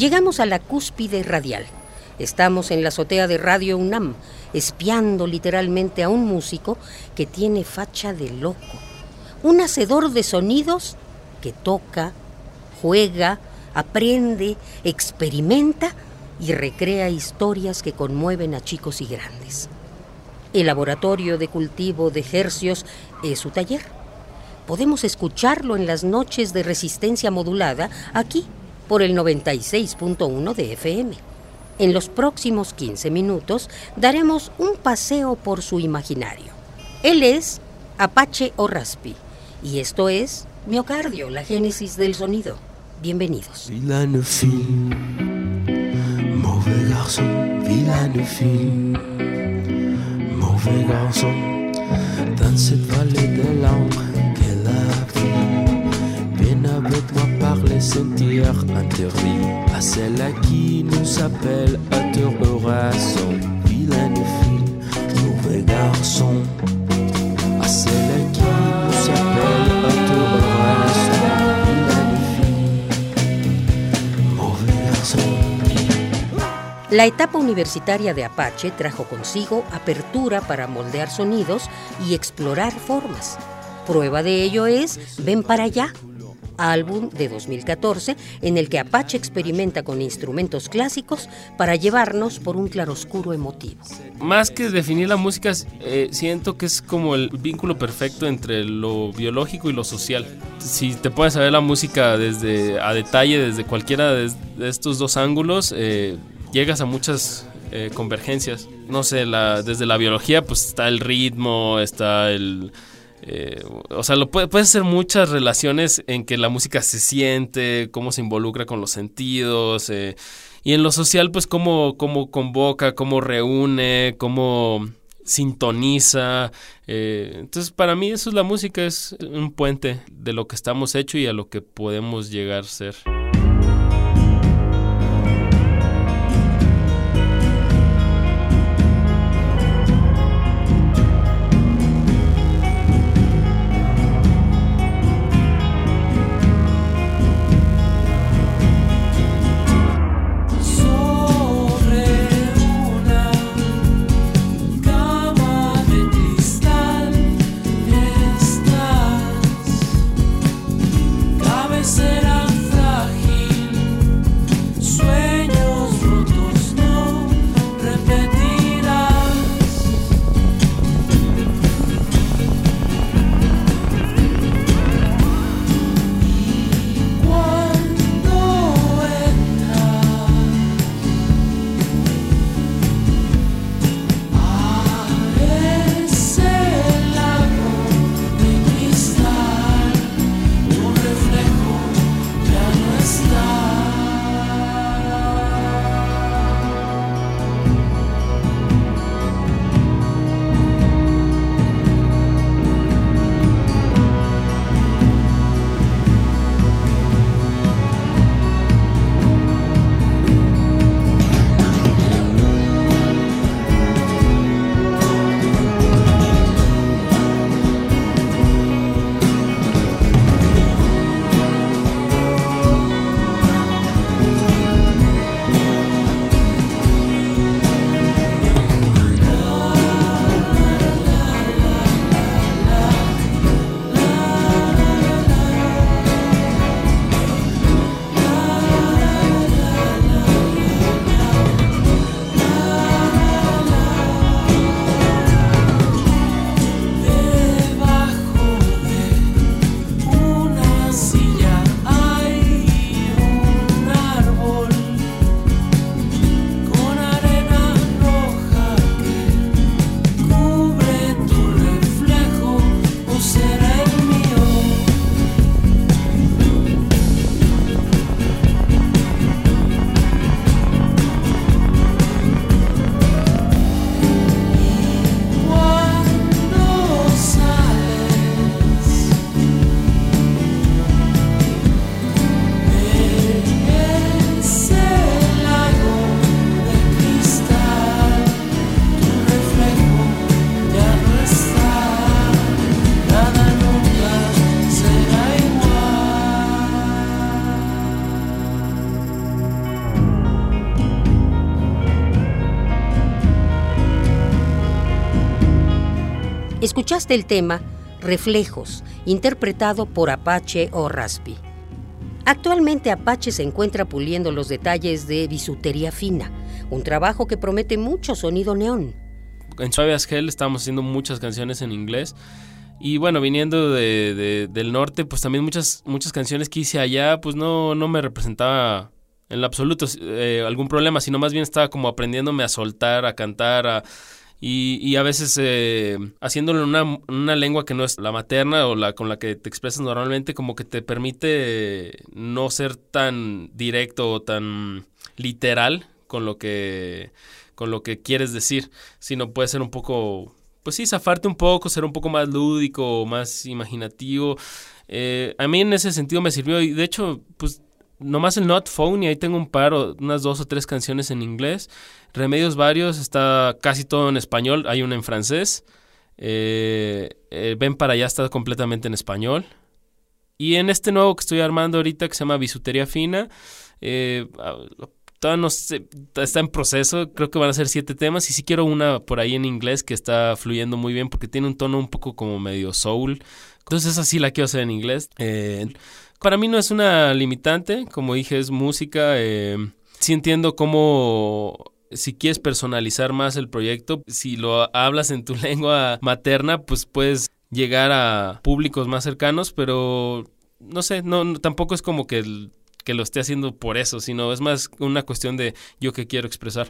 Llegamos a la cúspide radial. Estamos en la azotea de Radio UNAM, espiando literalmente a un músico que tiene facha de loco. Un hacedor de sonidos que toca, juega, aprende, experimenta y recrea historias que conmueven a chicos y grandes. El laboratorio de cultivo de hercios es su taller. Podemos escucharlo en las noches de resistencia modulada aquí por el 96.1 de FM. En los próximos 15 minutos daremos un paseo por su imaginario. Él es Apache o Raspi y esto es Miocardio, la génesis del sonido. Bienvenidos. Villanefil, mauvais garçon, Villanefil, mauvais garçon, dans cette de l'ombre interdits, à garçon. La etapa universitaria de Apache trajo consigo apertura para moldear sonidos y explorar formas. Prueba de ello es Ven para allá, álbum de 2014 en el que Apache experimenta con instrumentos clásicos para llevarnos por un claroscuro emotivo. Más que definir la música, eh, siento que es como el vínculo perfecto entre lo biológico y lo social. Si te puedes saber la música desde a detalle, desde cualquiera de, estos dos ángulos, eh, llegas a muchas eh, convergencias. No sé, desde la biología, pues está el ritmo, está el. Eh, o sea, lo puede, puedes hacer muchas relaciones en que la música se siente, cómo se involucra con los sentidos. eh, y en lo social, pues cómo, cómo convoca, cómo reúne, cómo sintoniza. eh, entonces, para mí eso es la música, es un puente de lo que estamos hecho y a lo que podemos llegar a ser. Escuchaste el tema Reflejos, interpretado por Apache o Raspi. Actualmente Apache se encuentra puliendo los detalles de bisutería fina, un trabajo que promete mucho sonido neón. En Suave as Hell estamos haciendo muchas canciones en inglés. Y bueno, viniendo de, de- del norte, pues también muchas, muchas canciones que hice allá, pues no, no me representaba en absoluto eh, algún problema, sino más bien estaba como aprendiéndome a soltar, a cantar, a- y, y a veces eh, haciéndolo en una, una lengua que no es la materna o la con la que te expresas normalmente, como que te permite no ser tan directo o tan literal con lo que con lo que quieres decir, sino puede ser un poco, pues sí, zafarte un poco, ser un poco más lúdico, más imaginativo. Eh, a mí en ese sentido me sirvió y de hecho, pues nomás el Not Phone y ahí tengo un par, o- unas dos o tres canciones en inglés. Remedios varios, está casi todo en español, hay una en francés. Eh, eh, Ven para allá está completamente en español. Y en este nuevo que estoy armando ahorita que se llama Bisutería Fina, eh, ah, todavía no está en proceso, creo que van a ser siete temas y sí quiero una por ahí en inglés que está fluyendo muy bien porque tiene un tono un poco como medio soul. Entonces esa sí la quiero hacer en inglés. Eh, para mí no es una limitante, como dije, es música. eh, sí entiendo cómo si quieres personalizar más el proyecto, si lo hablas en tu lengua materna, pues puedes llegar a públicos más cercanos, pero no sé, no, no- tampoco es como que, que lo esté haciendo por eso, sino es más una cuestión de yo que quiero expresar.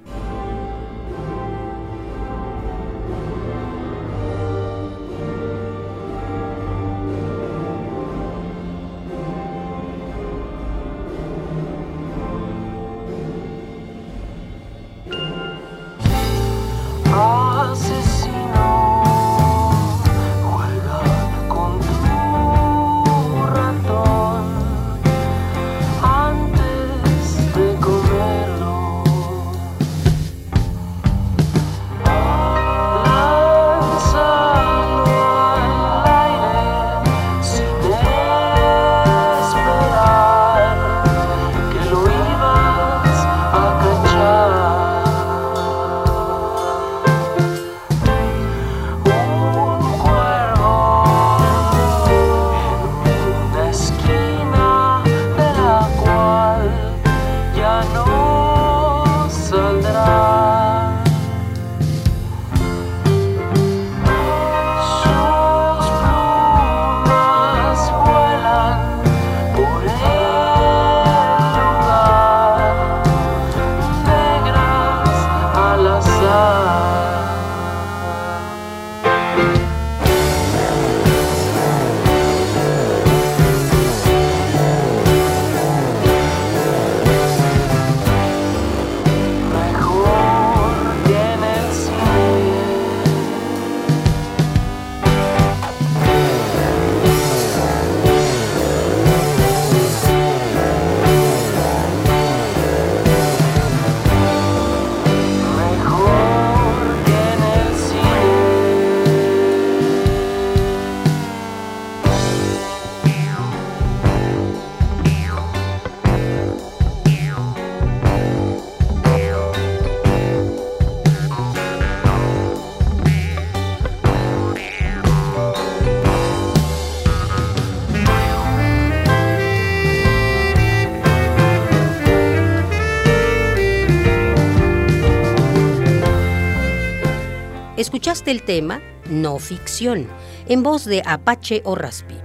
Escuchaste el tema No Ficción, en voz de Apache o Raspi.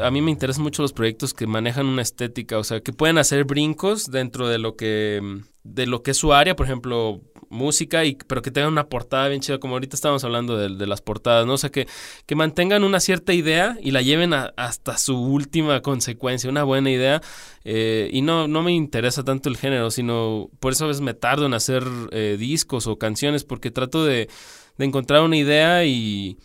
a mí me interesan mucho los proyectos que manejan una estética, o sea, que pueden hacer brincos dentro de lo que de lo que es su área, por ejemplo, música y pero que tengan una portada bien chida, como ahorita estábamos hablando de, de las portadas, ¿no? O sea, que, que mantengan una cierta idea y la lleven a- hasta su última consecuencia, una buena idea. eh, y no, no me interesa tanto el género, sino por eso a veces me tardo en hacer eh, discos o canciones, porque trato de, de encontrar una idea y,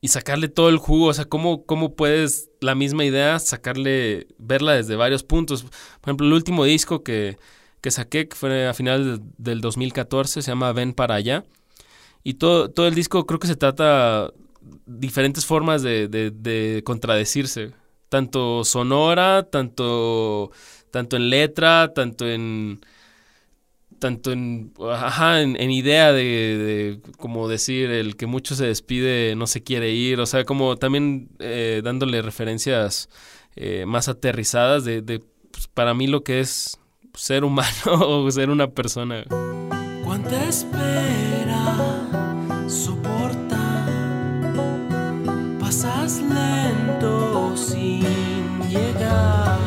y sacarle todo el jugo. O sea, ¿cómo, ¿cómo puedes la misma idea sacarle, verla desde varios puntos? Por ejemplo, el último disco que, que saqué, que fue a final de- del 2014, se llama Ven para allá. Y todo, todo el disco creo que se trata diferentes formas de, de- de contradecirse. Tanto sonora, tanto, tanto en letra, tanto en tanto en, ajá, en, en idea de, de, como decir, el que mucho se despide no se quiere ir, o sea, como también eh, dándole referencias eh, más aterrizadas de, de pues, para mí lo que es ser humano o ser una persona. Cuánta espera soporta, pasas lento sin llegar.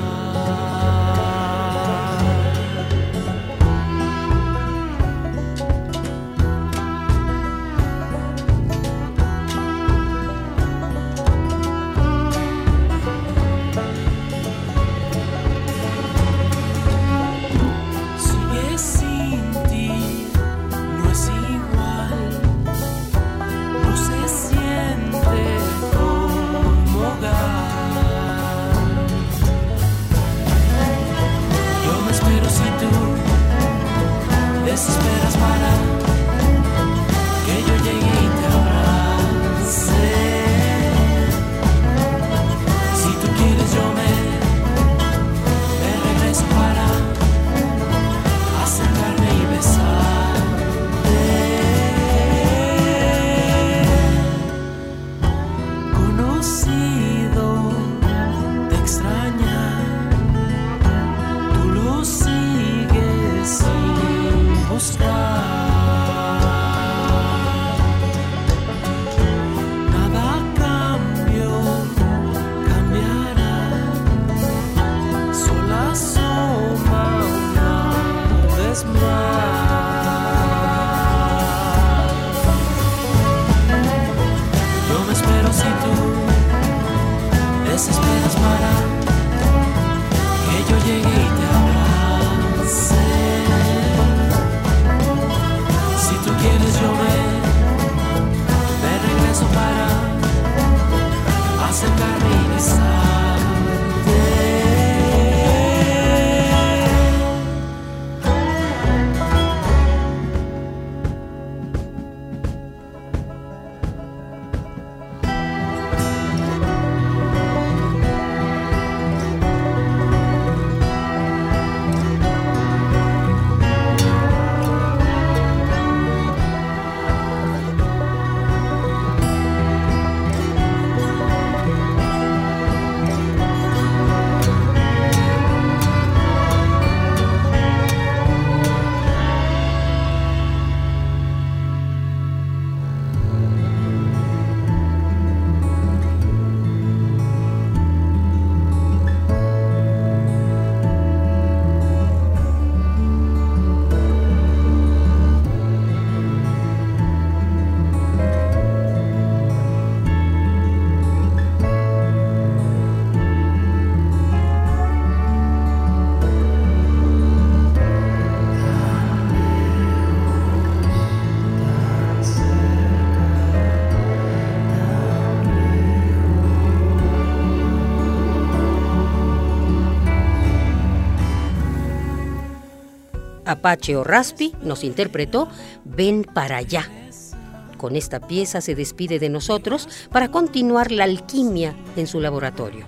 Apache o Raspi nos interpretó Ven para allá. Con esta pieza se despide de nosotros para continuar la alquimia en su laboratorio.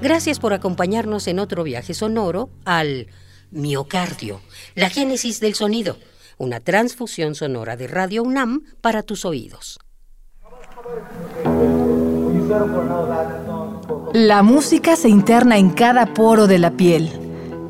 Gracias por acompañarnos en otro viaje sonoro al miocardio, la génesis del sonido, una transfusión sonora de Radio UNAM para tus oídos. La música se interna en cada poro de la piel,